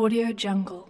Audio Jungle.